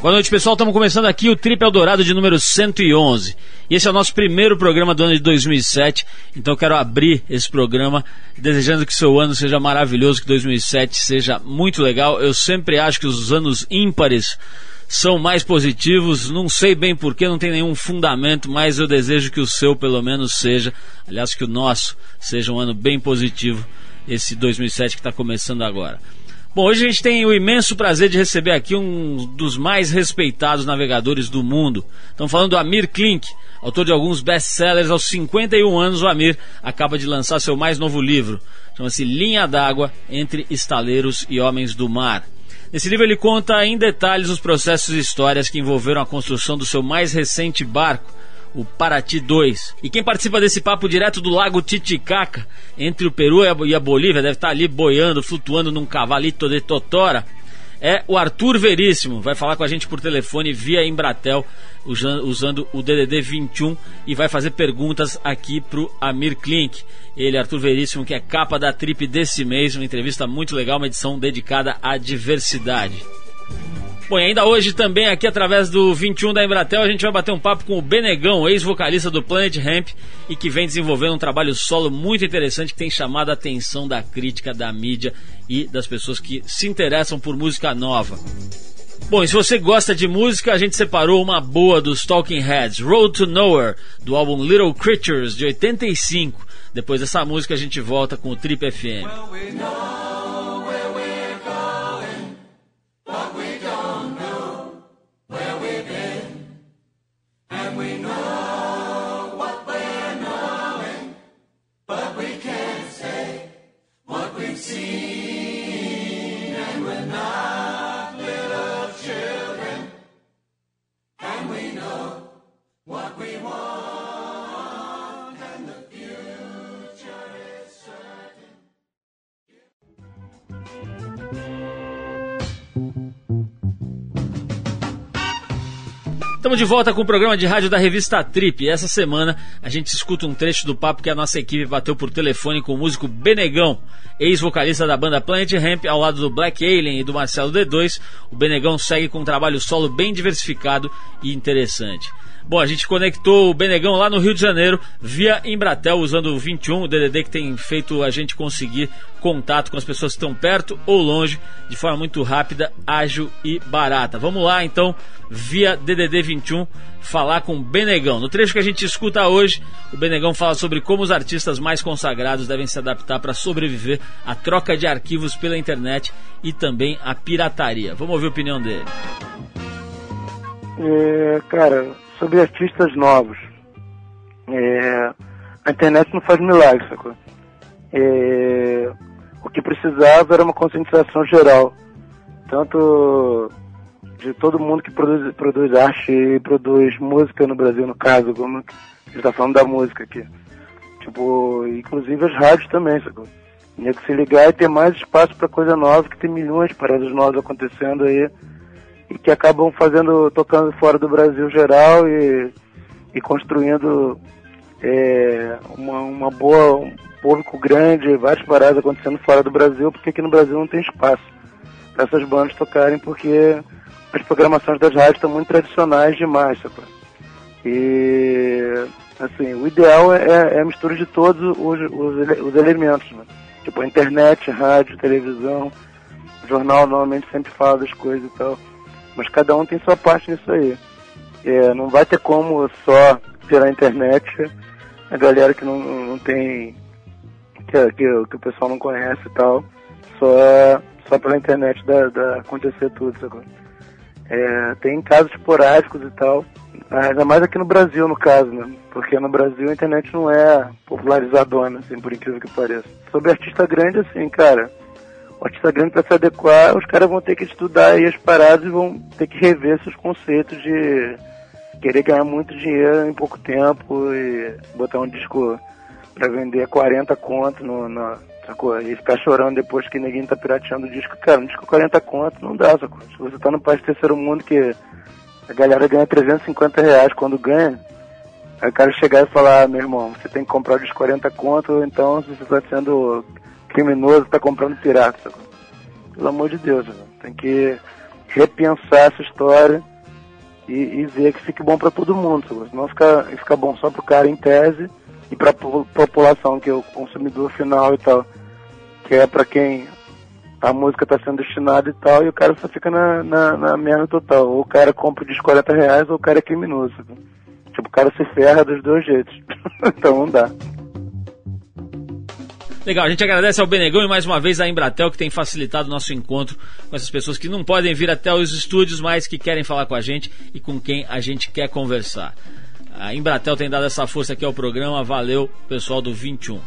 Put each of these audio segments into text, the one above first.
Boa noite, pessoal. Estamos começando aqui o Trip Eldorado de número 111. E esse é o nosso primeiro programa do ano de 2007. Então quero abrir esse programa desejando que seu ano seja maravilhoso, que 2007 seja muito legal. Eu sempre acho que os anos ímpares são mais positivos. Não sei bem porquê, não tem nenhum fundamento, mas eu desejo que o seu pelo menos seja, aliás, que o nosso seja um ano bem positivo, esse 2007 que está começando agora. Bom, hoje a gente tem o imenso prazer de receber aqui um dos mais respeitados navegadores do mundo. Estamos falando do Amir Klink, autor de alguns best-sellers. Aos 51 anos, o Amir acaba de lançar seu mais novo livro. Chama-se Linha d'Água entre Estaleiros e Homens do Mar. Nesse livro ele conta em detalhes os processos e histórias que envolveram a construção do seu mais recente barco, o Paraty 2. E quem participa desse papo direto do Lago Titicaca, entre o Peru e a Bolívia, deve estar ali boiando, flutuando num cavalito de totora, é o Arthur Veríssimo. Vai falar com a gente por telefone via Embratel, usando o DDD 21 e vai fazer perguntas aqui pro Amir Klink. Ele, Arthur Veríssimo, que é capa da Trip desse mês, uma entrevista muito legal, uma edição dedicada à diversidade. Bom, e ainda hoje também aqui através do 21 da Embratel a gente vai bater um papo com o Benegão, ex-vocalista do Planet Ramp e que vem desenvolvendo um trabalho solo muito interessante que tem chamado a atenção da crítica, da mídia e das pessoas que se interessam por música nova. Bom, e se você gosta de música, a gente separou uma boa dos Talking Heads, Road to Nowhere, do álbum Little Creatures, de 85. Depois dessa música a gente volta com o Trip FM. Well, Estamos de volta com o programa de rádio da revista Trip. Essa semana a gente escuta um trecho do papo que a nossa equipe bateu por telefone com o músico Benegão, ex-vocalista da banda Planet Ramp, ao lado do Black Alien e do Marcelo D2. O Benegão segue com um trabalho solo bem diversificado e interessante. Bom, a gente conectou o Benegão lá no Rio de Janeiro via Embratel, usando o 21, o DDD que tem feito a gente conseguir contato com as pessoas que estão perto ou longe, de forma muito rápida, ágil e barata. Vamos lá então, via DDD 21, falar com o Benegão. No trecho que a gente escuta hoje, o Benegão fala sobre como os artistas mais consagrados devem se adaptar para sobreviver à troca de arquivos pela internet e também à pirataria. Vamos ouvir a opinião dele. É, cara, sobre artistas novos. É, a internet não faz milagre, sacou? É, o que precisava era uma conscientização geral, tanto de todo mundo que produz, produz arte e produz música no Brasil, no caso, como a gente está falando da música aqui. Tipo, inclusive as rádios também, sacou? Tinha que se ligar e ter mais espaço para coisa nova, que tem milhões de paradas novas acontecendo aí que acabam fazendo, tocando fora do Brasil geral e, e construindo é, uma, uma boa, um público grande, várias paradas acontecendo fora do Brasil, porque aqui no Brasil não tem espaço para essas bandas tocarem, porque as programações das rádios estão muito tradicionais demais, sabe? E, assim, o ideal é, é a mistura de todos os, os, os elementos, né? Tipo, internet, rádio, televisão, jornal normalmente sempre fala das coisas e tal. Mas cada um tem sua parte nisso aí. É, não vai ter como só pela internet a galera que não, não tem. Que, que, que, o pessoal não conhece e tal, só, só pela internet da, da acontecer tudo. Sabe? É, tem casos esporádicos e tal, ainda mais aqui no Brasil, no caso, né? Porque no Brasil a internet não é popularizadona, assim, por incrível que pareça. Sobre artista grande, assim, cara, artista grande para se adequar, os caras vão ter que estudar aí as paradas e vão ter que rever seus conceitos de querer ganhar muito dinheiro em pouco tempo e botar um disco para vender 40 conto no, no, sacou? E ficar chorando depois que ninguém tá pirateando o disco. Cara, um disco 40 conto não dá, sacou? Se você tá no país terceiro mundo que a galera ganha 350 reais quando ganha, aí o cara chegar e falar, ah, meu irmão, você tem que comprar o disco 40 conto, então se você tá sendo criminoso está comprando pirata. Pelo amor de Deus, tem que repensar essa história e, e ver que fique bom para todo mundo, sacou? Senão fica, fica bom só pro cara em tese e para a população, que é o consumidor final e tal, que é para quem a música está sendo destinada e tal, e o cara só fica na, na, na merda total. Ou o cara compra de 40 reais ou o cara é criminoso. Tipo, o cara se ferra dos dois jeitos. então não dá. Legal, a gente agradece ao Benegão e mais uma vez à Embratel que tem facilitado o nosso encontro com essas pessoas que não podem vir até os estúdios, mas que querem falar com a gente e com quem a gente quer conversar. A Embratel tem dado essa força aqui ao programa, valeu pessoal do 21.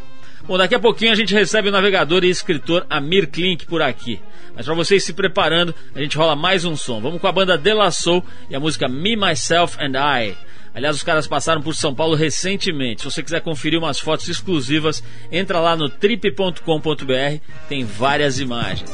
Bom, daqui a pouquinho a gente recebe o navegador e escritor Amir Klink por aqui. Mas para vocês se preparando, a gente rola mais um som. Vamos com a banda De La Soul e a música Me, Myself and I. Aliás, os caras passaram por São Paulo recentemente. Se você quiser conferir umas fotos exclusivas, entra lá no trip.com.br, tem várias imagens.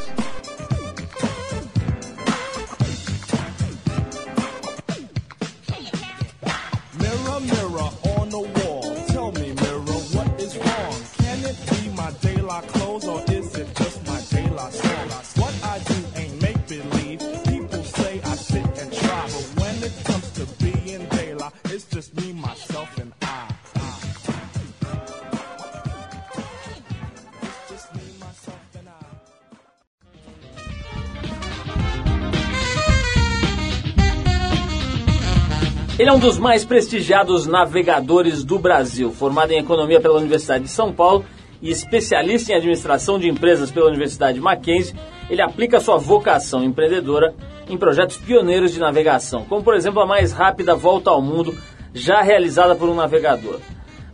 Ele é um dos mais prestigiados navegadores do Brasil, formado em economia pela Universidade de São Paulo e especialista em administração de empresas pela Universidade Mackenzie. Ele aplica sua vocação empreendedora em projetos pioneiros de navegação, como por exemplo a mais rápida volta ao mundo já realizada por um navegador.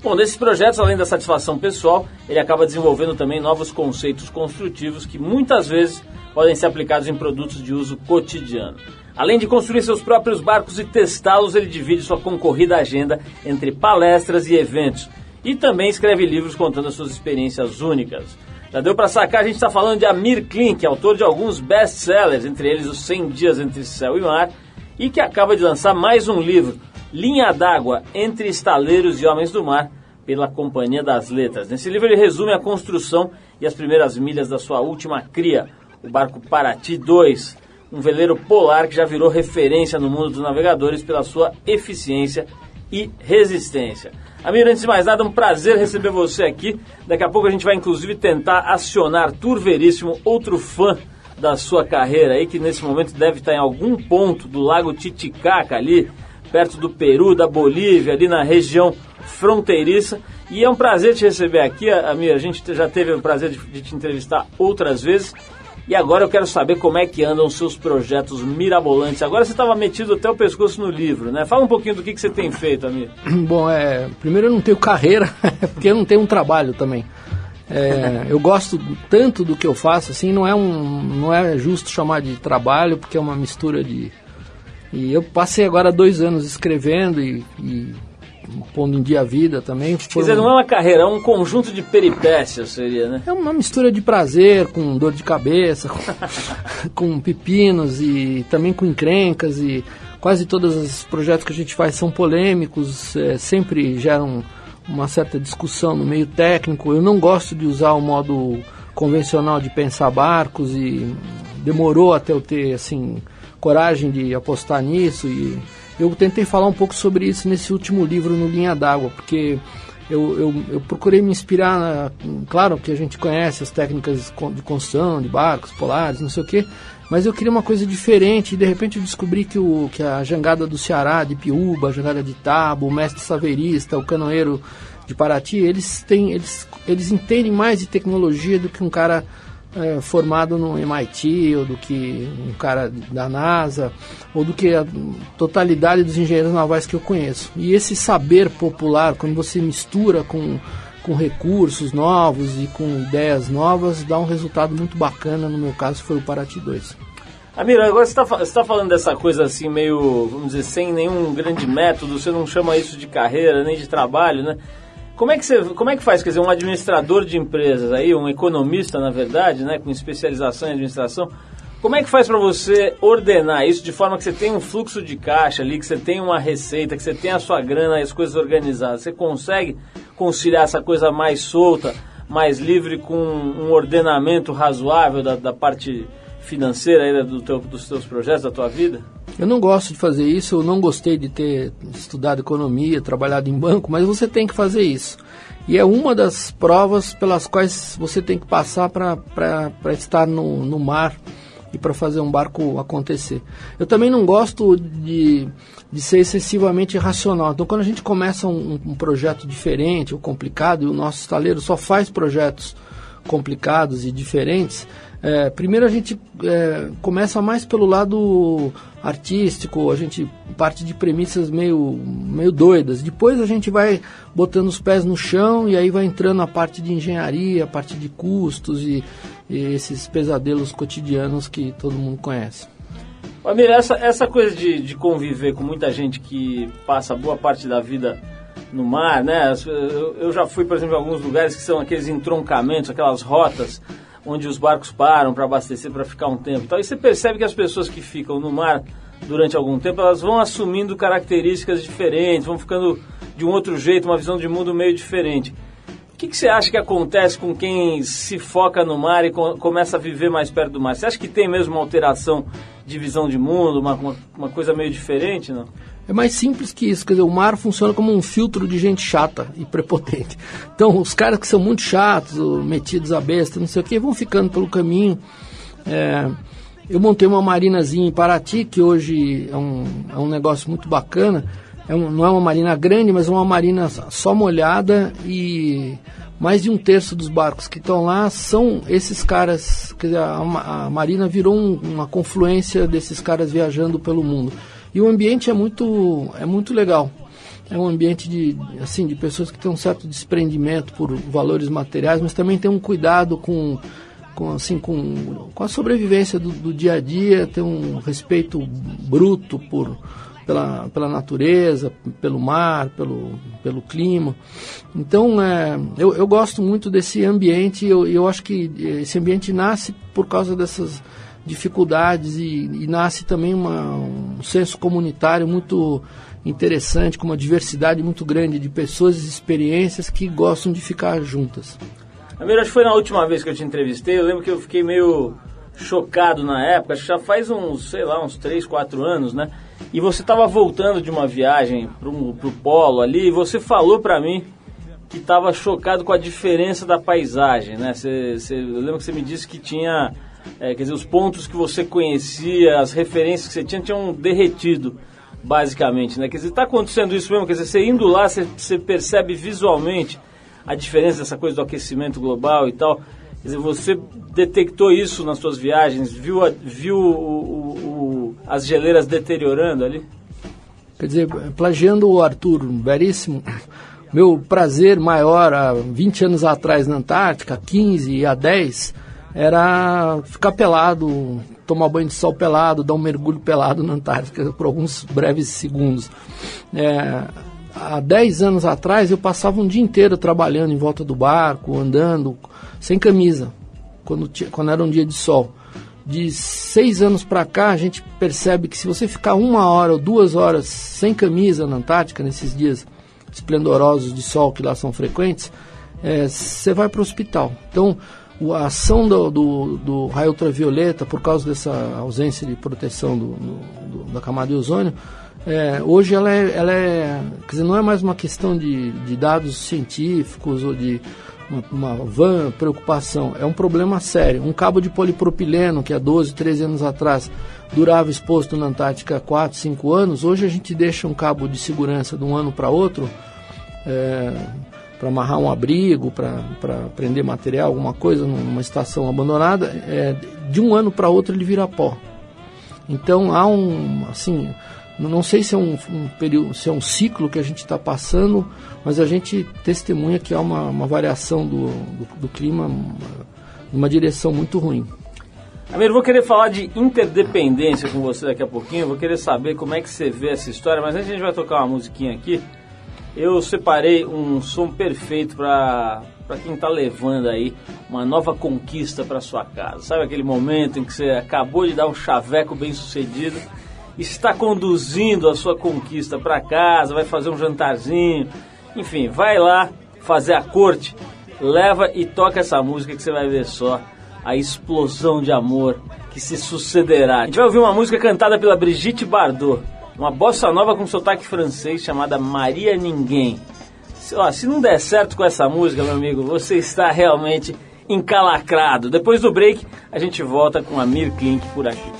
Bom, desses projetos, além da satisfação pessoal, ele acaba desenvolvendo também novos conceitos construtivos que muitas vezes podem ser aplicados em produtos de uso cotidiano. Além de construir seus próprios barcos e testá-los, ele divide sua concorrida agenda entre palestras e eventos. E também escreve livros contando as suas experiências únicas. Já deu para sacar, a gente está falando de Amir Klink, autor de alguns best-sellers, entre eles Os 100 Dias Entre Céu e Mar, e que acaba de lançar mais um livro, Linha d'Água Entre Estaleiros e Homens do Mar, pela Companhia das Letras. Nesse livro ele resume a construção e as primeiras milhas da sua última cria, o barco Paraty 2, um veleiro polar que já virou referência no mundo dos navegadores pela sua eficiência e resistência. Amir, antes de mais nada, um prazer receber você aqui. Daqui a pouco a gente vai inclusive tentar acionar Tour Veríssimo, outro fã da sua carreira aí, que nesse momento deve estar em algum ponto do lago Titicaca ali, perto do Peru, da Bolívia, ali na região fronteiriça. E é um prazer te receber aqui, Amir. A gente já teve o prazer de te entrevistar outras vezes. E agora eu quero saber como é que andam os seus projetos mirabolantes. Agora você estava metido até o pescoço no livro, né? Fala um pouquinho do que, que você tem feito, amigo. Bom, é, primeiro eu não tenho carreira, porque eu não tenho um trabalho também. É, eu gosto tanto do que eu faço, assim, não é, um, não é justo chamar de trabalho, porque é uma mistura de... E eu passei agora dois anos escrevendo e, e pondo em dia a vida também. Quer dizer, não é uma carreira, é um conjunto de peripécias, seria, né? É uma mistura de prazer com dor de cabeça, com, com pepinos e também com encrencas e quase todos os projetos que a gente faz são polêmicos, é, sempre geram uma certa discussão no meio técnico. Eu não gosto de usar o modo convencional de pensar barcos e demorou até eu ter assim coragem de apostar nisso e eu tentei falar um pouco sobre isso nesse último livro, no Linha d'Água, porque eu, eu, eu, procurei me inspirar, na, claro que a gente conhece as técnicas de construção, de barcos polares, não sei o quê, mas eu queria uma coisa diferente e de repente eu descobri que, o, que a jangada do Ceará, de Piúba, a jangada de Tabo, o mestre saverista, o canoeiro de Paraty, eles, têm, eles, eles entendem mais de tecnologia do que um cara é, formado no MIT, ou do que um cara da NASA, ou do que a totalidade dos engenheiros navais que eu conheço. E esse saber popular, quando você mistura com, com recursos novos e com ideias novas, dá um resultado muito bacana. No meu caso, foi o Paraty 2. Amira, agora você está tá falando dessa coisa assim, meio, vamos dizer, sem nenhum grande método, você não chama isso de carreira nem de trabalho, né? Como é que você, como é que faz, quer dizer, um administrador de empresas aí, um economista, na verdade, né, com especialização em administração, como é que faz para você ordenar isso de forma que você tenha um fluxo de caixa ali, que você tenha uma receita, que você tenha a sua grana as coisas organizadas? Você consegue conciliar essa coisa mais solta, mais livre com um ordenamento razoável da, da parte financeira aí do teu, dos teus projetos, da tua vida? Eu não gosto de fazer isso, eu não gostei de ter estudado economia, trabalhado em banco, mas você tem que fazer isso. E é uma das provas pelas quais você tem que passar para estar no, no mar e para fazer um barco acontecer. Eu também não gosto de, de ser excessivamente racional. Então, quando a gente começa um, um projeto diferente ou complicado, e o nosso estaleiro só faz projetos complicados e diferentes, é, primeiro a gente é, começa mais pelo lado artístico, a gente parte de premissas meio, meio doidas. Depois a gente vai botando os pés no chão e aí vai entrando a parte de engenharia, a parte de custos e, e esses pesadelos cotidianos que todo mundo conhece. Amir, essa, essa coisa de, de conviver com muita gente que passa boa parte da vida no mar, né? Eu, já fui, por exemplo, em alguns lugares que são aqueles entroncamentos, aquelas rotas onde os barcos param para abastecer, para ficar um tempo e tal. E você percebe que as pessoas que ficam no mar durante algum tempo, elas vão assumindo características diferentes, vão ficando de um outro jeito, uma visão de mundo meio diferente. O que, que você acha que acontece com quem se foca no mar e co começa a viver mais perto do mar? Você acha que tem mesmo uma alteração de visão de mundo, uma, uma, uma coisa meio diferente, não? É mais simples que isso, quer dizer, o mar funciona como um filtro de gente chata e prepotente. Então, os caras que são muito chatos, metidos a besta, não sei o que, vão ficando pelo caminho. É, eu montei uma marinazinha em Paraty, que hoje é um, é um negócio muito bacana. É um, não é uma marina grande, mas é uma marina só molhada e mais de um terço dos barcos que estão lá são esses caras. Quer dizer, a, a marina virou um, uma confluência desses caras viajando pelo mundo. E o ambiente é muito, é muito legal. É um ambiente de, assim, de pessoas que têm um certo desprendimento por valores materiais, mas também tem um cuidado com, com, assim, com, com a sobrevivência do, do dia a dia, tem um respeito bruto por, pela, pela natureza, pelo mar, pelo, pelo clima. Então, é, eu, eu gosto muito desse ambiente e eu, eu acho que esse ambiente nasce por causa dessas dificuldades e, e nasce também uma, um senso comunitário muito interessante, com uma diversidade muito grande de pessoas e experiências que gostam de ficar juntas. Primeiro, acho que foi na última vez que eu te entrevistei, eu lembro que eu fiquei meio chocado na época, acho que já faz uns, sei lá, uns 3, 4 anos, né? E você estava voltando de uma viagem para o polo ali e você falou para mim que estava chocado com a diferença da paisagem, né? Você, você, eu lembro que você me disse que tinha é, quer dizer, os pontos que você conhecia, as referências que você tinha, tinham derretido, basicamente, né? Quer dizer, está acontecendo isso mesmo, quer dizer, você indo lá, você, você percebe visualmente a diferença dessa coisa do aquecimento global e tal. Quer dizer, você detectou isso nas suas viagens, viu, a, viu o, o, as geleiras deteriorando ali? Quer dizer, plagiando o Arthur Veríssimo, meu prazer maior há 20 anos atrás na Antártica, 15 e há 10, era ficar pelado, tomar banho de sol pelado, dar um mergulho pelado na Antártica por alguns breves segundos. É, há 10 anos atrás eu passava um dia inteiro trabalhando em volta do barco, andando, sem camisa, quando, quando era um dia de sol. De seis anos para cá, a gente percebe que se você ficar uma hora ou duas horas sem camisa na Antártica, nesses dias esplendorosos de sol que lá são frequentes, é, você vai para o hospital. Então, a ação do, do, do, raio ultravioleta, por causa dessa ausência de proteção do, do, da camada de ozônio, é, hoje ela é, ela é, quer dizer, não é mais uma questão de, de dados científicos ou de uma, uma van preocupação, é um problema sério. Um cabo de polipropileno, que há 12, 13 anos atrás durava exposto na Antártica 4, 5 anos, hoje a gente deixa um cabo de segurança de um ano para outro, é, para amarrar um abrigo, para prender material, alguma coisa numa estação abandonada, é, de um ano para outro ele vira pó. Então há um, assim, não sei se é um, um período, se é um ciclo que a gente está passando, mas a gente testemunha que há uma, uma variação do, do, do clima numa direção muito ruim. Amir, vou querer falar de interdependência com você daqui a pouquinho, vou querer saber como é que você vê essa história, mas antes a gente vai tocar uma musiquinha aqui eu separei um som perfeito para para quem está levando aí uma nova conquista para sua casa. Sabe aquele momento em que você acabou de dar um chaveco bem sucedido, está conduzindo a sua conquista para casa, vai fazer um jantarzinho, enfim, vai lá fazer a corte, leva e toca essa música que você vai ver só a explosão de amor que se sucederá. A gente vai ouvir uma música cantada pela Brigitte Bardot, uma bossa nova com sotaque francês chamada Maria Ninguém. Se, ó, se não der certo com essa música, meu amigo, você está realmente encalacrado. Depois do break, a gente volta com a Mir Klink por aqui.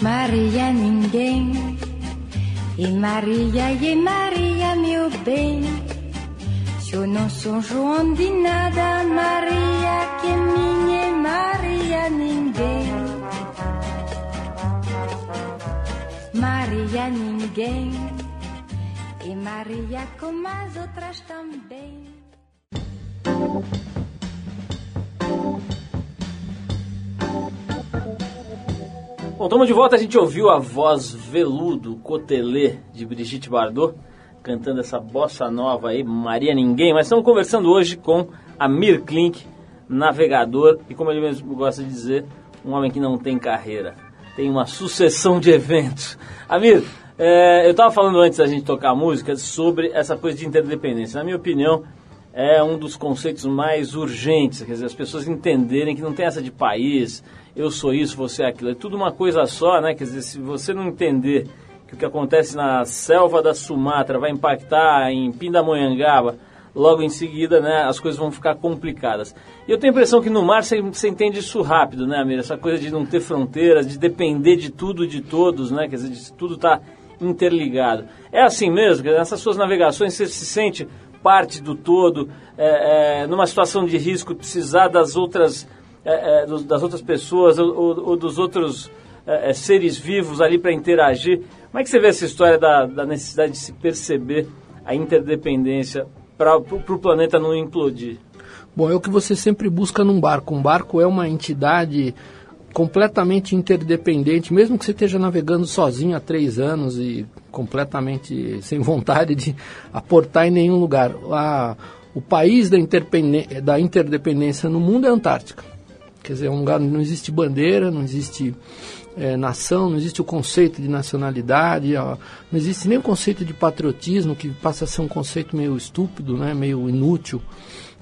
Maria Ninguém E Maria, e Maria, meu bem, se eu não sou João de nada, Maria, que é minha Maria, ninguém. Maria, ninguém, e Maria, como as outras também. Bom, estamos de volta. A gente ouviu a voz veludo, cotelê de Brigitte Bardot cantando essa bossa nova aí, Maria Ninguém. Mas estamos conversando hoje com Amir Klink, navegador e, como ele mesmo gosta de dizer, um homem que não tem carreira. Tem uma sucessão de eventos. Amir, é, eu estava falando antes da gente tocar música sobre essa coisa de interdependência. Na minha opinião, é um dos conceitos mais urgentes, quer dizer, as pessoas entenderem que não tem essa de país, eu sou isso, você é aquilo. É tudo uma coisa só, né? Quer dizer, se você não entender que o que acontece na selva da Sumatra vai impactar em Pindamonhangaba, logo em seguida, né, as coisas vão ficar complicadas. E eu tenho a impressão que no mar você, você entende isso rápido, né, Amir? Essa coisa de não ter fronteiras, de depender de tudo, de todos, né? Quer dizer, de tudo tá interligado. É assim mesmo, nessas suas navegações você se sente parte do todo, é, é, numa situação de risco, precisar das outras é, é, das outras pessoas ou, ou dos outros é, é, seres vivos ali para interagir. Como é que você vê essa história da, da necessidade de se perceber a interdependência para o planeta não implodir? Bom, é o que você sempre busca num barco. Um barco é uma entidade completamente interdependente, mesmo que você esteja navegando sozinho há três anos e completamente sem vontade de aportar em nenhum lugar. A, o país da, da interdependência no mundo é a Antártica. Quer dizer, é um lugar onde não existe bandeira, não existe é, nação, não existe o conceito de nacionalidade, ó, não existe nem o conceito de patriotismo, que passa a ser um conceito meio estúpido, né, meio inútil,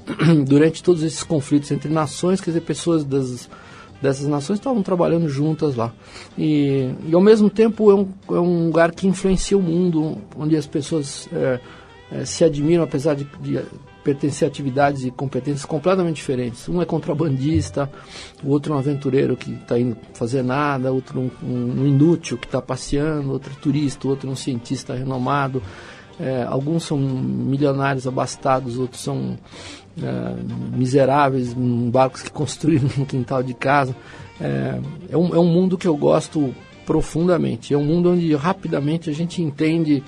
durante todos esses conflitos entre nações, quer dizer, pessoas das, dessas nações estavam trabalhando juntas lá. E, e ao mesmo tempo é um, é um lugar que influencia o mundo, onde as pessoas é, é, se admiram, apesar de, de pertencer a atividades e competências completamente diferentes. Um é contrabandista, o outro é um aventureiro que está indo fazer nada, outro um, um inútil que está passeando, outro é turista, outro é um cientista renomado. É, alguns são milionários abastados, outros são é, miseráveis, barcos que construíram no quintal de casa. É, é, um, é um mundo que eu gosto profundamente. É um mundo onde rapidamente a gente entende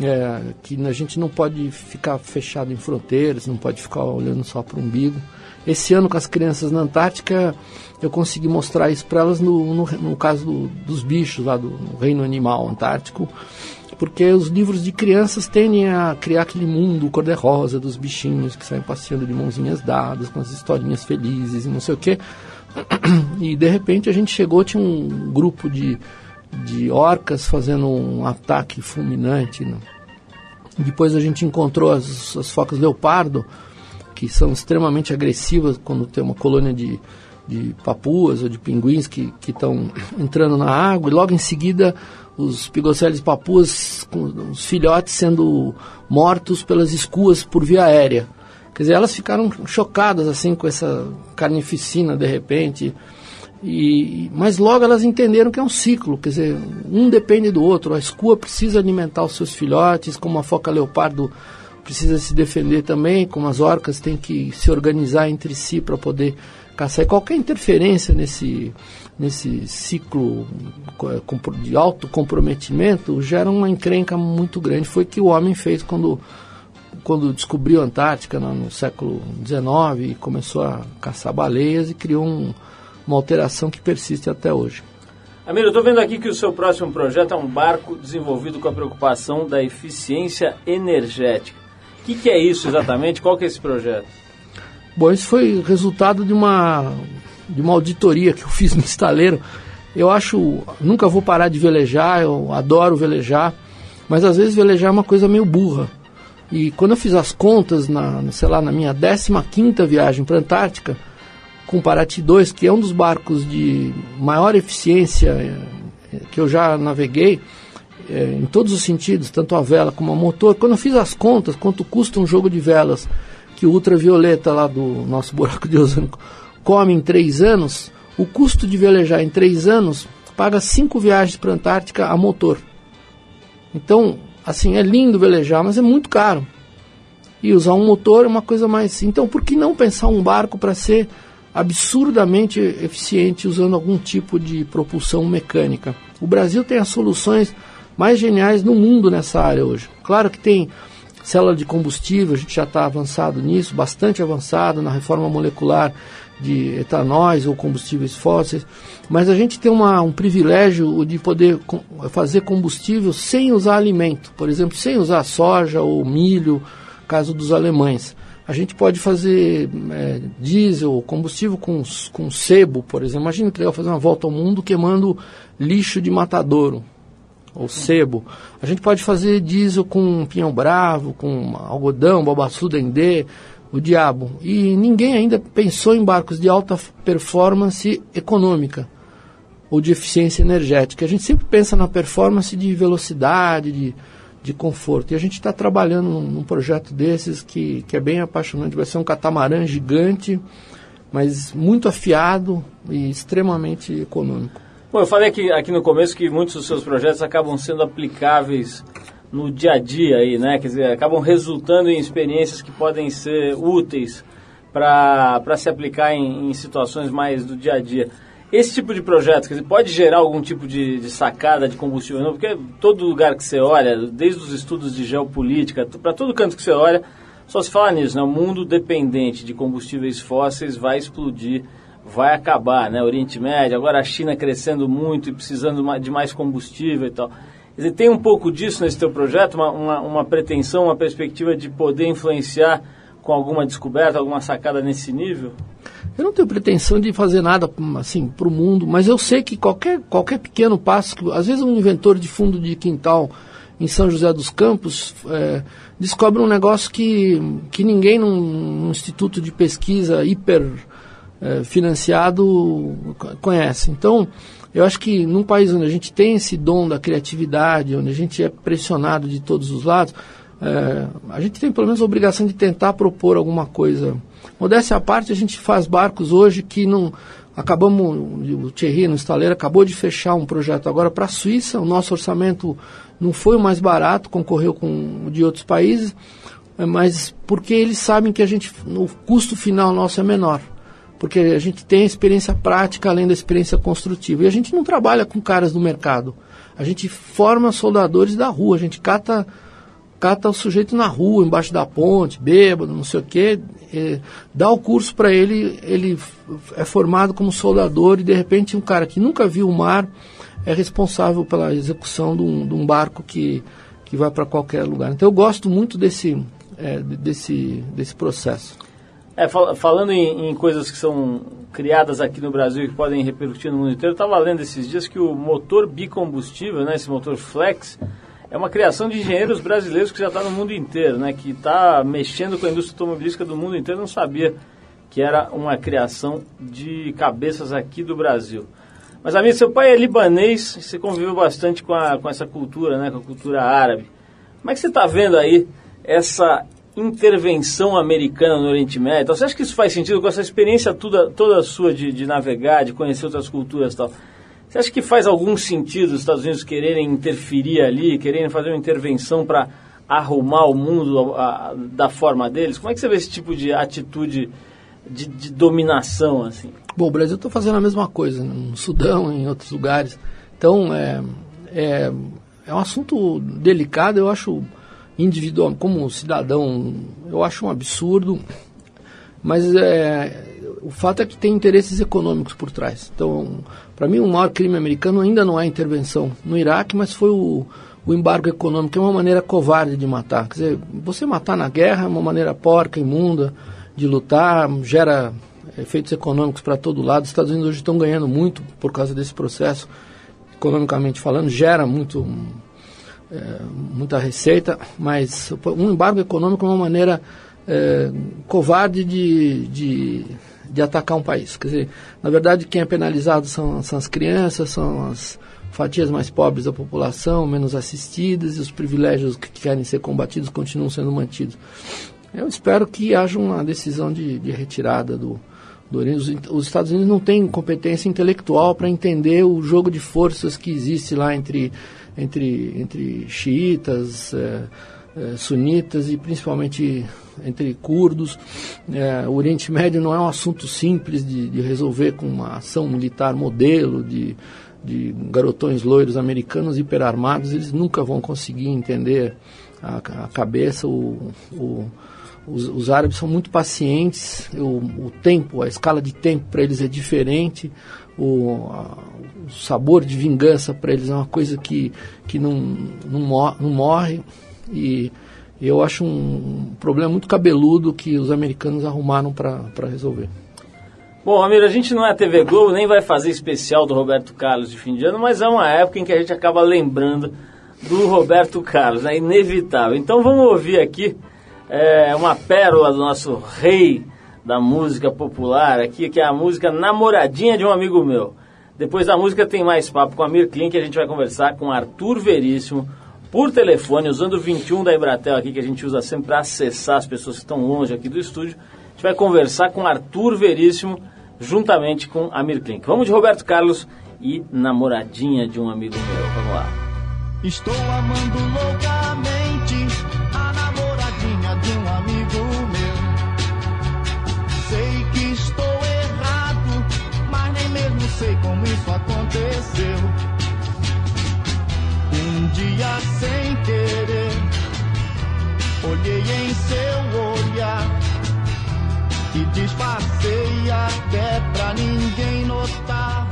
é, que a gente não pode ficar fechado em fronteiras, não pode ficar olhando só para o umbigo. Esse ano com as crianças na Antártica eu consegui mostrar isso para elas no, no, no caso do, dos bichos lá do reino animal antártico, porque os livros de crianças tendem a criar aquele mundo cor-de-rosa dos bichinhos que saem passeando de mãozinhas dadas, com as historinhas felizes e não sei o quê. E de repente a gente chegou, tinha um grupo de de orcas fazendo um ataque fulminante. Né? Depois a gente encontrou as, as, focas leopardo, que são extremamente agressivas quando tem uma colônia de, de papuas ou de pinguins que estão entrando na água. E logo em seguida os pigoceles papuas, com os filhotes sendo mortos pelas escuas por via aérea. Quer dizer, elas ficaram chocadas assim com essa carnificina de repente. E, mas logo elas entenderam que é um ciclo, quer dizer, um depende do outro. A escua precisa alimentar os seus filhotes, como a foca leopardo precisa se defender também, como as orcas têm que se organizar entre si para poder caçar. E qualquer interferência nesse, nesse ciclo de alto comprometimento gera uma encrenca muito grande. Foi o que o homem fez quando, quando descobriu a Antártica no, no século XIX e começou a caçar baleias e criou um uma alteração que persiste até hoje. Amir, eu estou vendo aqui que o seu próximo projeto é um barco desenvolvido com a preocupação da eficiência energética. O que, que é isso exatamente? Qual que é esse projeto? Bom, isso foi resultado de uma, de uma auditoria que eu fiz no estaleiro. Eu acho, nunca vou parar de velejar, eu adoro velejar, mas às vezes velejar é uma coisa meio burra. E quando eu fiz as contas, na, sei lá, na minha 15ª viagem para a Antártica, com Paraty 2, que é um dos barcos de maior eficiência eh, que eu já naveguei, é, em todos os sentidos, tanto a vela como a motor, quando eu fiz as contas, quanto custa um jogo de velas que o ultravioleta lá do nosso buraco de ozônio come em três anos, o custo de velejar em três anos paga cinco viagens para a Antártica a motor. Então, assim, é lindo velejar, mas é muito caro. E usar um motor é uma coisa mais. Então, por que não pensar um barco para ser absurdamente eficiente usando algum tipo de propulsão mecânica? O Brasil tem as soluções mais geniais no mundo nessa área hoje. Claro que tem célula de combustível, a gente já está avançado nisso, bastante avançado na reforma molecular de etanóis ou combustíveis fósseis, mas a gente tem uma, um privilégio de poder fazer combustível sem usar alimento, por exemplo, sem usar soja ou milho, caso dos alemães. A gente pode fazer é, diesel, combustível com, com sebo, por exemplo. Imagina que legal fazer uma volta ao mundo queimando lixo de matadouro ou sebo. A gente pode fazer diesel com pinhão bravo, com algodão, babaçu, dendê, o diabo. E ninguém ainda pensou em barcos de alta performance econômica ou de eficiência energética. A gente sempre pensa na performance de velocidade, de, de conforto. E a gente está trabalhando num, num, projeto desses que, que é bem apaixonante. Vai ser um catamarã gigante, mas muito afiado e extremamente econômico. Bom, eu falei aqui, aqui no começo que muitos dos seus projetos acabam sendo aplicáveis no dia a dia aí, né? Quer dizer, acabam resultando em experiências que podem ser úteis para se aplicar em, em, situações mais do dia a dia. Esse tipo de projeto, quer dizer, pode gerar algum tipo de, de sacada de combustível novo? Porque todo lugar que você olha, desde os estudos de geopolítica, para todo canto que você olha, só se fala nisso, né? O mundo dependente de combustíveis fósseis vai explodir vai acabar, né? Oriente Médio, agora a China crescendo muito e precisando de mais combustível e tal. Quer dizer, tem um pouco disso nesse teu projeto, uma, uma, uma, pretensão, uma perspectiva de poder influenciar com alguma descoberta, alguma sacada nesse nível? Eu não tenho pretensão de fazer nada assim para o mundo, mas eu sei que qualquer, qualquer pequeno passo, que, às vezes um inventor de fundo de quintal em São José dos Campos é, descobre um negócio que, que ninguém num, num instituto de pesquisa hiper é, financiado conhece. Então, eu acho que num país onde a gente tem esse dom da criatividade, onde a gente é pressionado de todos os lados, é, a gente tem pelo menos a obrigação de tentar propor alguma coisa. Modéstia à parte, a gente faz barcos hoje que não. Acabamos, o Thierry no estaleiro acabou de fechar um projeto agora para a Suíça. O nosso orçamento não foi o mais barato, concorreu com o de outros países, é, mas porque eles sabem que a gente, o custo final nosso é menor porque a gente tem experiência prática além da experiência construtiva. E a gente não trabalha com caras do mercado. A gente forma soldadores da rua, a gente cata, cata o sujeito na rua, embaixo da ponte, bêbado, não sei o quê, dá o curso para ele, ele é formado como soldador e de repente um cara que nunca viu o mar é responsável pela execução de um, de um barco que, que vai para qualquer lugar. Então eu gosto muito desse, é, desse, desse processo. É, fal falando em, em, coisas que são criadas aqui no Brasil e que podem repercutir no mundo inteiro, eu estava lendo esses dias que o motor bicombustível, né, esse motor flex, é uma criação de engenheiros brasileiros que já está no mundo inteiro, né, que está mexendo com a indústria automobilística do mundo inteiro, não sabia que era uma criação de cabeças aqui do Brasil. Mas, amigo, seu pai é libanês, você conviveu bastante com, a, com essa cultura, né, com a cultura árabe. Como é que você está vendo aí essa intervenção americana no Oriente Médio. Então, você acha que isso faz sentido com essa experiência toda, toda sua de, de navegar, de conhecer outras culturas e tal? Você acha que faz algum sentido os Estados Unidos quererem interferir ali, quererem fazer uma intervenção para arrumar o mundo a, a, da forma deles? Como é que você vê esse tipo de atitude de, de dominação assim? Bom, o Brasil está fazendo a mesma coisa né? no Sudão, em outros lugares. Então, é, é, é um assunto delicado, eu acho individual, como cidadão, eu acho um absurdo, mas é, o fato é que tem interesses econômicos por trás. Então, para mim, o maior crime americano ainda não é a intervenção no Iraque, mas foi o, o embargo econômico, que é uma maneira covarde de matar. Quer dizer, você matar na guerra é uma maneira porca, imunda de lutar, gera efeitos econômicos para todo lado. Os Estados Unidos hoje estão ganhando muito por causa desse processo, economicamente falando, gera muito é, muita receita, mas um embargo econômico é uma maneira é, covarde de, de, de, atacar um país. Quer dizer, na verdade, quem é penalizado são, são as crianças, são as fatias mais pobres da população, menos assistidas, e os privilégios que querem ser combatidos continuam sendo mantidos. Eu espero que haja uma decisão de, de retirada do, do os, os Estados Unidos não têm competência intelectual para entender o jogo de forças que existe lá entre, entre, entre xiitas, é, é, sunitas e principalmente entre curdos. É, o Oriente Médio não é um assunto simples de, de resolver com uma ação militar modelo de, de garotões loiros americanos hiperarmados. Eles nunca vão conseguir entender a, a cabeça, o, o os, os, árabes são muito pacientes, o, o tempo, a escala de tempo para eles é diferente, o, a, o sabor de vingança para eles é uma coisa que, que não, não, mor não morre. E eu acho um, um problema muito cabeludo que os americanos arrumaram para resolver. Bom, Ramiro, a gente não é a TV Globo, nem vai fazer especial do Roberto Carlos de fim de ano, mas é uma época em que a gente acaba lembrando do Roberto Carlos, é inevitável. Então vamos ouvir aqui é, uma pérola do nosso rei da música popular aqui, que é a música Namoradinha de um Amigo Meu. Depois da música tem mais papo com a Mir Klin, que a gente vai conversar com Arthur Veríssimo por telefone, usando o 21 da Embratel aqui, que a gente usa sempre para acessar as pessoas que estão longe aqui do estúdio. A gente vai conversar com Arthur Veríssimo, juntamente com a Mir Klink. Vamos de Roberto Carlos e Namoradinha de um Amigo Meu. Vamos lá. Estou amando loucamente de um amigo meu. Sei que estou errado, mas nem mesmo sei como isso aconteceu. Dia sem querer, olhei em seu olhar e disfarcei até pra ninguém notar.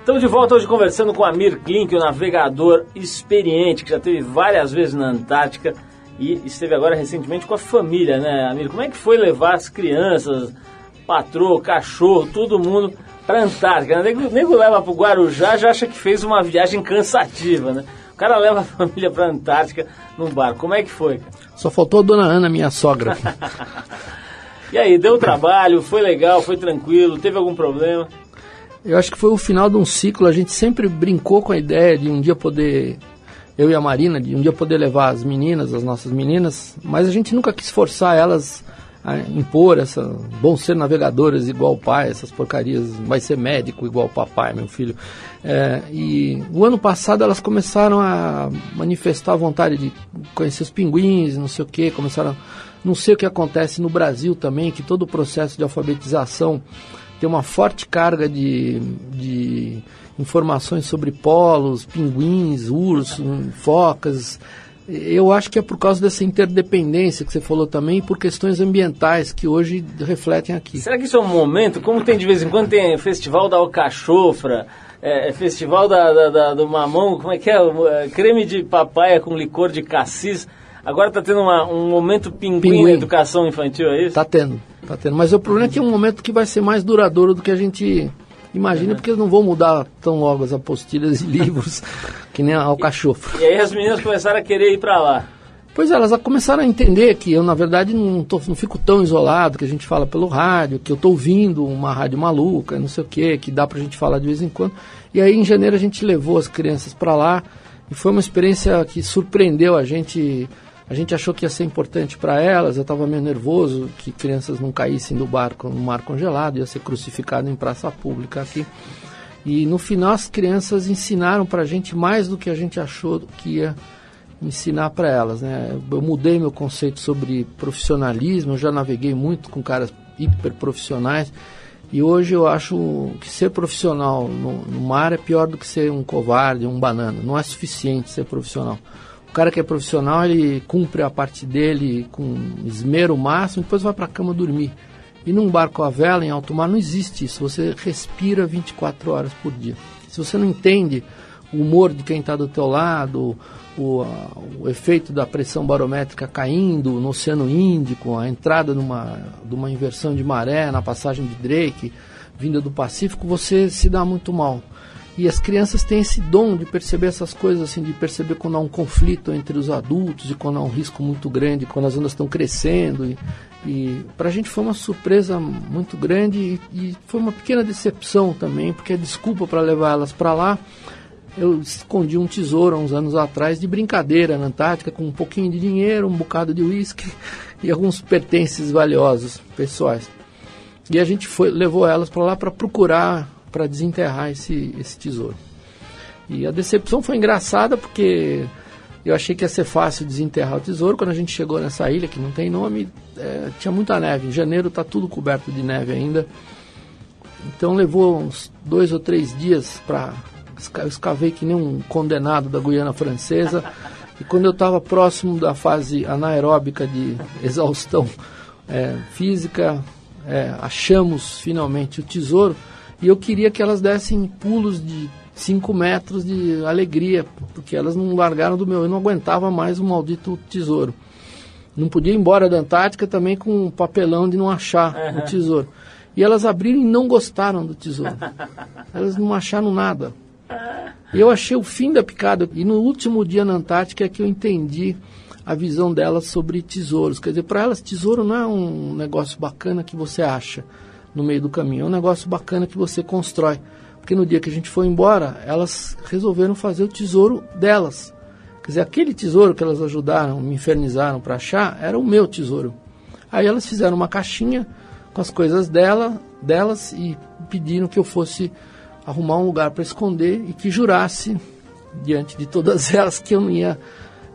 Estamos de volta hoje conversando com Amir Klink, o navegador experiente que já teve várias vezes na Antártica e esteve agora recentemente com a família, né, Amir? Como é que foi levar as crianças, patroa, cachorro, todo mundo para a Antártica? O nego, nego leva para o Guarujá já acha que fez uma viagem cansativa, né? O cara leva a família para a Antártica num barco. Como é que foi? Só faltou a dona Ana, minha sogra. e aí, deu trabalho, foi legal, foi tranquilo, teve algum problema? Eu acho que foi o final de um ciclo. A gente sempre brincou com a ideia de um dia poder, eu e a Marina, de um dia poder levar as meninas, as nossas meninas, mas a gente nunca quis forçar elas impor essa. Vão ser navegadoras igual pai, essas porcarias, vai ser médico igual papai, meu filho. É, e o ano passado elas começaram a manifestar a vontade de conhecer os pinguins, não sei o que, começaram. Não sei o que acontece no Brasil também, que todo o processo de alfabetização tem uma forte carga de, de informações sobre polos, pinguins, ursos, focas. Eu acho que é por causa dessa interdependência que você falou também e por questões ambientais que hoje refletem aqui. Será que isso é um momento? Como tem de vez em quando tem festival da alcachofra, é, é festival da, da, da, do mamão, como é que é? é? Creme de papaya com licor de cassis. Agora está tendo uma, um momento pinguim, pinguim. na educação infantil, é isso? Está tendo. Tá tendo. Mas o problema é que é um momento que vai ser mais duradouro do que a gente imagina, porque eles não vão mudar tão logo as apostilhas e livros que nem ao cachorro. E aí as meninas começaram a querer ir para lá. Pois é, elas começaram a entender que eu, na verdade, não, tô, não fico tão isolado, que a gente fala pelo rádio, que eu estou ouvindo uma rádio maluca, não sei o quê, que dá para a gente falar de vez em quando. E aí, em janeiro, a gente levou as crianças para lá e foi uma experiência que surpreendeu a gente a gente achou que ia ser importante para elas, eu estava meio nervoso que crianças não caíssem do barco no mar congelado, ia ser crucificado em praça pública aqui. E no final as crianças ensinaram para a gente mais do que a gente achou que ia ensinar para elas. Né? Eu mudei meu conceito sobre profissionalismo, eu já naveguei muito com caras hiper profissionais e hoje eu acho que ser profissional no, no mar é pior do que ser um covarde, um banana. Não é suficiente ser profissional. O cara que é profissional, ele cumpre a parte dele com esmero máximo, depois vai para a cama dormir. E num barco a vela, em alto mar, não existe isso. Você respira 24 horas por dia. Se você não entende o humor de quem está do teu lado, o, a, o efeito da pressão barométrica caindo no Oceano Índico, a entrada numa, de uma inversão de maré na passagem de Drake, vinda do Pacífico, você se dá muito mal. E as crianças têm esse dom de perceber essas coisas, assim, de perceber quando há um conflito entre os adultos e quando há um risco muito grande, quando as ondas estão crescendo. E, e para a gente foi uma surpresa muito grande e, e foi uma pequena decepção também, porque a desculpa para levar elas para lá eu escondi um tesouro há uns anos atrás de brincadeira na Antártica com um pouquinho de dinheiro, um bocado de uísque e alguns pertences valiosos pessoais. E a gente foi, levou elas para lá para procurar, para desenterrar esse, esse tesouro. E a decepção foi engraçada porque eu achei que ia ser fácil desenterrar o tesouro. Quando a gente chegou nessa ilha, que não tem nome, é, tinha muita neve. Em janeiro está tudo coberto de neve ainda. Então levou uns dois ou três dias para eu escavei que nem um condenado da Guiana Francesa. E quando eu estava próximo da fase anaeróbica de exaustão é, física, é, achamos finalmente o tesouro. E eu queria que elas dessem pulos de 5 metros de alegria, porque elas não largaram do meu. Eu não aguentava mais o maldito tesouro. Não podia ir embora da Antártica também com um papelão de não achar uhum. o tesouro. E elas abriram e não gostaram do tesouro. Elas não acharam nada. Eu achei o fim da picada. E no último dia na Antártica é que eu entendi a visão delas sobre tesouros. Quer dizer, para elas, tesouro não é um negócio bacana que você acha no meio do caminho, é um negócio bacana que você constrói. Porque no dia que a gente foi embora, elas resolveram fazer o tesouro delas. Quer dizer, aquele tesouro que elas ajudaram, me infernizaram para achar, era o meu tesouro. Aí elas fizeram uma caixinha com as coisas dela, delas e pediram que eu fosse arrumar um lugar para esconder e que jurasse diante de todas elas que eu não ia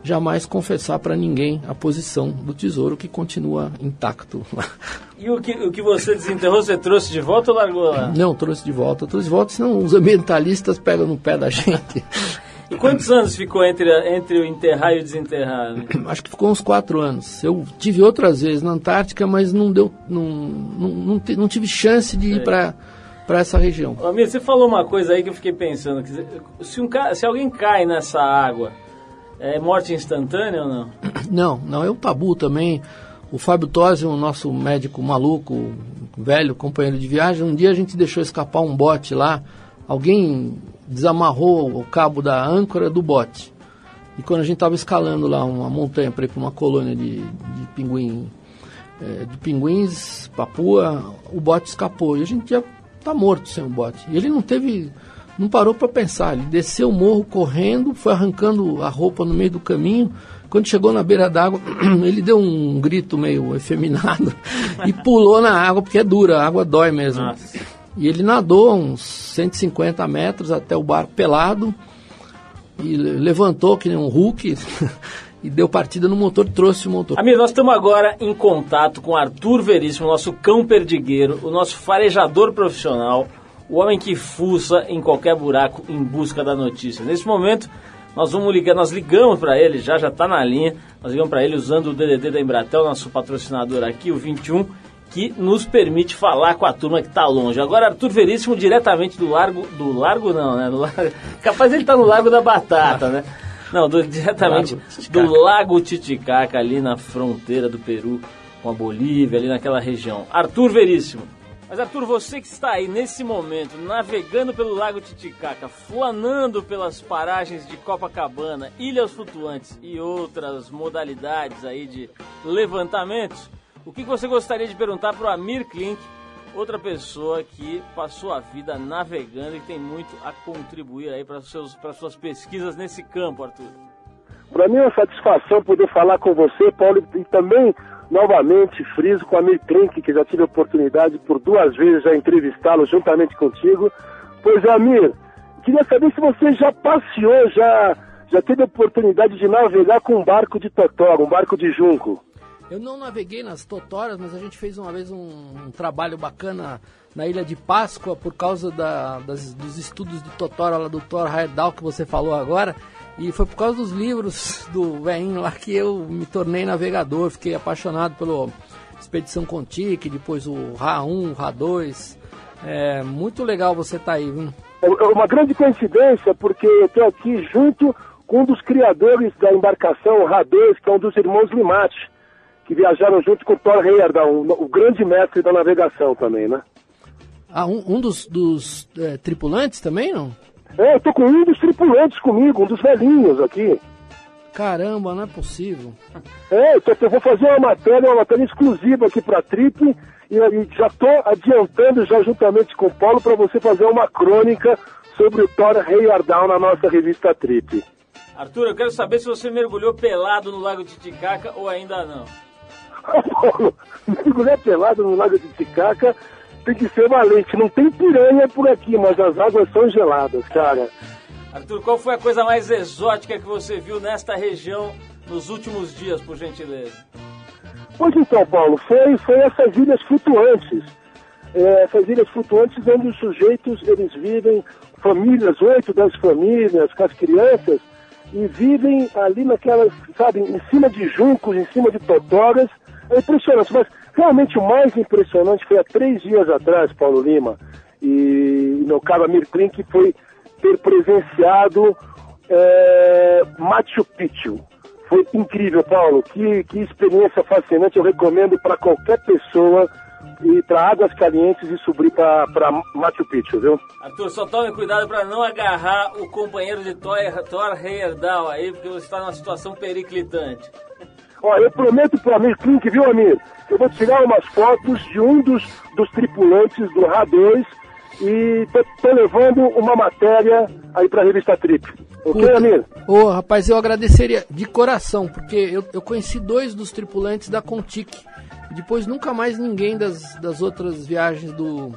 jamais confessar para ninguém a posição do tesouro que continua intacto. E o que, o que você desenterrou, você trouxe de volta ou largou lá? Não, trouxe de volta. trouxe de volta, senão os ambientalistas pegam no pé da gente. E quantos anos ficou entre, entre o enterrar e o desenterrar? Né? Acho que ficou uns quatro anos. Eu tive outras vezes na Antártica, mas não deu, não, não, não, não tive chance de ir para para essa região. Amigo, você falou uma coisa aí que eu fiquei pensando. Se, um, se alguém cai nessa água, é morte instantânea ou não? Não, não. É um tabu também. O Fábio Tosi, o nosso médico maluco, velho companheiro de viagem, um dia a gente deixou escapar um bote lá. Alguém desamarrou o cabo da âncora do bote. E quando a gente estava escalando lá uma montanha para ir para uma colônia de, de pinguim, é, de pinguins, papua, o bote escapou. E a gente ia tá morto sem o bote. E ele não teve, não parou para pensar. Ele desceu o morro correndo, foi arrancando a roupa no meio do caminho. Quando chegou na beira d'água, ele deu um grito meio efeminado e pulou na água, porque é dura, a água dói mesmo. Nossa. E ele nadou uns 150 metros até o barco pelado e levantou que nem um Hulk e deu partida no motor, trouxe o motor. Amigo, nós estamos agora em contato com Arthur Veríssimo, nosso cão perdigueiro, o nosso farejador profissional, o homem que fuça em qualquer buraco em busca da notícia. Nesse momento, nós vamos ligar, nós ligamos para ele, já já está na linha, nós ligamos para ele usando o DDD da Embratel, nosso patrocinador aqui, o 21, que nos permite falar com a turma que está longe. Agora, Arthur Veríssimo, diretamente do Largo, do Largo não, né? Largo, capaz ele tá no Largo da Batata, né? Não, do, diretamente lago do Lago Titicaca, ali na fronteira do Peru com a Bolívia, ali naquela região. Arthur Veríssimo. Mas Arthur, você que está aí nesse momento, navegando pelo Lago Titicaca, flanando pelas paragens de Copacabana, ilhas flutuantes e outras modalidades aí de levantamentos, o que você gostaria de perguntar para o Amir Klink, outra pessoa que passou a vida navegando e tem muito a contribuir aí para as suas pesquisas nesse campo, Arthur. Para mim é uma satisfação poder falar com você, Paulo, e também novamente friso com a Amir Klink, que já tive a oportunidade por duas vezes já entrevistá-lo juntamente contigo. Pois, Amir, queria saber se você já passeou, já, já teve a oportunidade de navegar com um barco de totó, um barco de junco. Eu não naveguei nas Totoras, mas a gente fez uma vez um, um trabalho bacana na Ilha de Páscoa por causa da, das, dos estudos de Totora lá do Thor Heyerdahl que você falou agora. E foi por causa dos livros do velhinho lá que eu me tornei navegador, fiquei apaixonado pelo Expedição Contique, depois o Ra 1, Ra 2. É muito legal você estar tá aí, viu? É uma grande coincidência, porque eu estou aqui junto com um dos criadores da embarcação, o Radez, que é um dos irmãos Limate, que viajaram junto com o Thor Heyerdahl, o grande mestre da navegação também, né? Ah, um, um dos, dos é, tripulantes também, não? É, eu tô com um dos tripulantes comigo, um dos velhinhos aqui. Caramba, não é possível. É, eu, tô, eu vou fazer uma matéria, uma matéria exclusiva aqui para a Trip e, e já estou adiantando já juntamente com o Paulo para você fazer uma crônica sobre o Thor Heyerdahl na nossa revista Trip. Arthur, eu quero saber se você mergulhou pelado no Lago Titicaca ou ainda não. Paulo, mergulhar pelado no Lago Titicaca tem que ser valente. Não tem piranha por aqui, mas as águas são geladas, cara. Arthur, qual foi a coisa mais exótica que você viu nesta região nos últimos dias, por gentileza? Pois então, Paulo, foi, foi essas ilhas flutuantes. É, essas ilhas flutuantes onde os sujeitos, eles vivem, famílias, oito, dez famílias, com as crianças, e vivem ali naquelas, sabe, em cima de juncos, em cima de totoras. É impressionante, mas realmente o mais impressionante foi há três dias atrás, Paulo Lima, e meu caro Amir Klink foi ter presenciado é, Machu Picchu. Foi incrível, Paulo. Que, que experiência fascinante. Eu recomendo para qualquer pessoa ir para Águas Calientes e subir para Machu Picchu, viu? Arthur, só tome cuidado para não agarrar o companheiro de Thor, Thor Heyerdahl aí, porque você está numa situação periclitante. Ó, eu prometo para Amir Klink, viu, Amir? Eu vou tirar umas fotos de um dos, dos tripulantes do Ra-2 e tô, tô, levando uma matéria aí para a revista Trip. Ok, Puta. Amir? Ô, oh, rapaz, eu agradeceria de coração, porque eu, eu conheci dois dos tripulantes da Contic. Depois nunca mais ninguém das, das outras viagens do,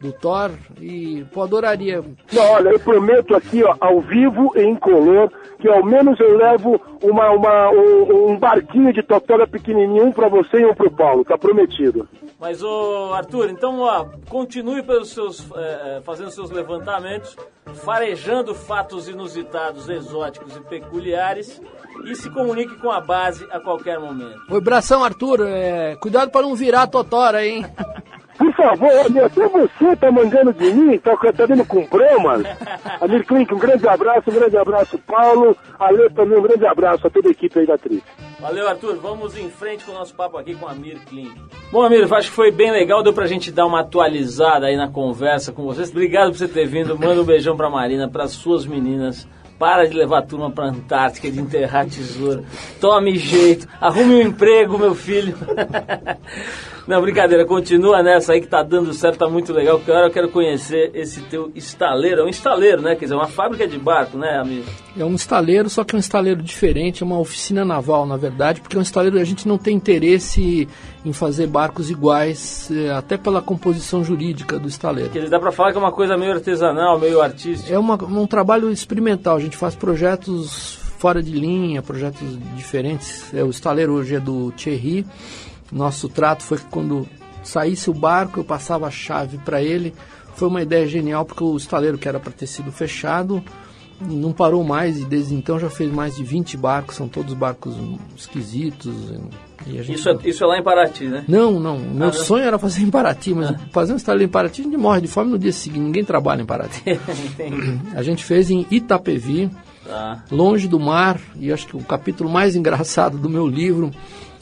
do Thor e pô, adoraria. Não, olha, eu prometo aqui, ó, ao vivo e em color, que ao menos eu levo uma, uma, um, um barquinho de totora pequenininho, um para você e um para o Paulo, tá prometido. Mas, ô Arthur, então, ó, continue pelos seus, é, é, fazendo seus levantamentos, farejando fatos inusitados, exóticos e peculiares e se comunique com a base a qualquer momento. Oi, abração, Arthur. É, cuidado para não virar a totora, hein? Por favor, até você tá mandando de mim, tá, tá dando com broma. Amir Klink, um grande abraço, um grande abraço, Paulo. Ale também, um grande abraço a toda a equipe aí da Tri. Valeu, Arthur. Vamos em frente com o nosso papo aqui com a Amir Klink. Bom, Amir, acho que foi bem legal, deu pra gente dar uma atualizada aí na conversa com vocês. Obrigado por você ter vindo. Manda um beijão pra Marina, pras suas meninas. Para de levar a turma pra Antártica, de enterrar tesouro. Tome jeito. Arrume um emprego, meu filho. Não, brincadeira, continua nessa aí que tá dando certo, tá muito legal. Hora eu quero conhecer esse teu estaleiro. É um estaleiro, né? Quer dizer, uma fábrica de barco, né, amigo? É um estaleiro, só que é um estaleiro diferente, é uma oficina naval, na verdade, porque é um estaleiro a gente não tem interesse em fazer barcos iguais, é, até pela composição jurídica do estaleiro. Quer dizer, dá pra falar que é uma coisa meio artesanal, meio artística. É uma, um trabalho experimental, a gente faz projetos fora de linha, projetos diferentes. É, o estaleiro hoje é do Thierry nosso trato foi que quando saísse o barco, eu passava a chave para ele. Foi uma ideia genial porque o estaleiro que era para ter sido fechado não parou mais e desde então já fez mais de 20 barcos, são todos barcos esquisitos. Gente... Isso, é, isso é lá em Paraty, né? Não, não. Meu ah, sonho não. era fazer em Paraty, mas ah. fazer um estaleiro em Paraty a gente morre de fome no dia seguinte, ninguém trabalha em Paraty. a gente fez em Itapevi, ah. longe do mar, e acho que o capítulo mais engraçado do meu livro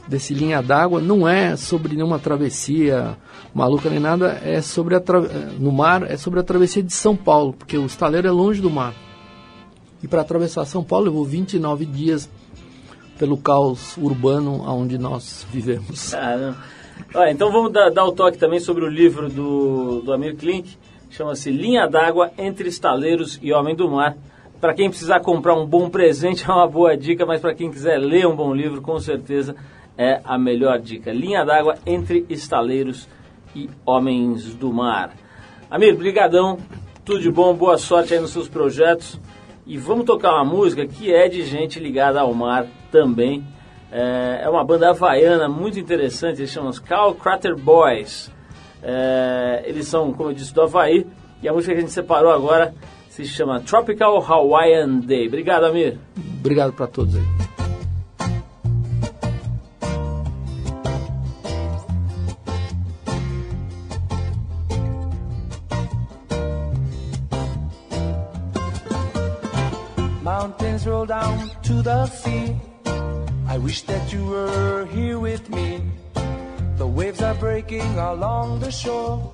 desse linha d'água não é sobre nenhuma travessia maluca nem nada, é sobre a tra... no mar, é sobre a travessia de São Paulo, porque o estaleiro é longe do mar. E para atravessar São Paulo levou 29 dias pelo caos urbano onde nós vivemos. Ah, então vamos dar, dar, o toque também sobre o livro do, do Amir Klink, chama-se Linha d'Água entre Estaleiros e Homem do Mar. Para quem precisar comprar um bom presente é uma boa dica, mas para quem quiser ler um bom livro, com certeza é a melhor dica. Linha d'água entre estaleiros e homens do mar. Amir, brigadão, tudo de bom, boa sorte aí nos seus projetos. E vamos tocar uma música que é de gente ligada ao mar também. É, é uma banda havaiana muito interessante, eles chamam os Cal Crater Boys. É, eles são, como eu disse, do Havaí. E a música que a gente separou agora se chama Tropical Hawaiian Day. Obrigado, Amir. Obrigado para todos aí. To the sea. I wish that you were here with me. The waves are breaking along the shore.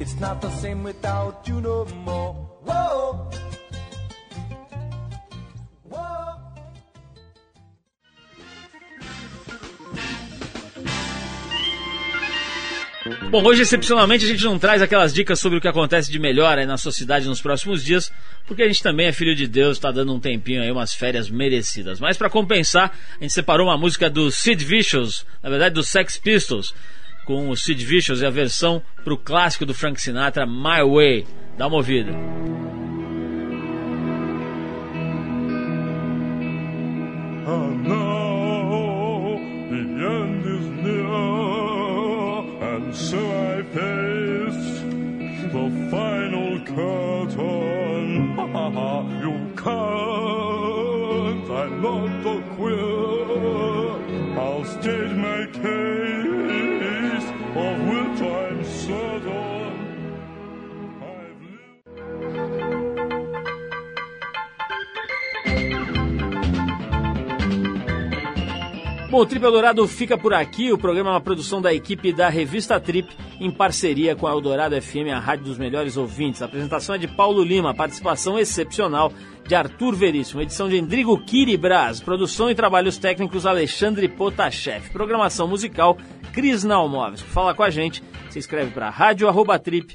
It's not the same without you no more. Whoa. Bom, hoje excepcionalmente a gente não traz aquelas dicas sobre o que acontece de melhor aí na sua cidade nos próximos dias, porque a gente também é filho de Deus, está dando um tempinho aí, umas férias merecidas. Mas para compensar, a gente separou uma música do Sid Vicious, na verdade do Sex Pistols, com o Sid Vicious e a versão pro clássico do Frank Sinatra, My Way. Dá uma ouvida. And now so I face the final curtain. you can't, I'm not the Bom, o Trip Eldorado fica por aqui. O programa é uma produção da equipe da Revista Trip, em parceria com a Eldorado FM, a rádio dos melhores ouvintes. A apresentação é de Paulo Lima, participação excepcional de Arthur Veríssimo, edição de Endrigo Kiribras, produção e trabalhos técnicos Alexandre Potashev, programação musical Cris Nalmoves. Fala com a gente, se escreve para rádio@trip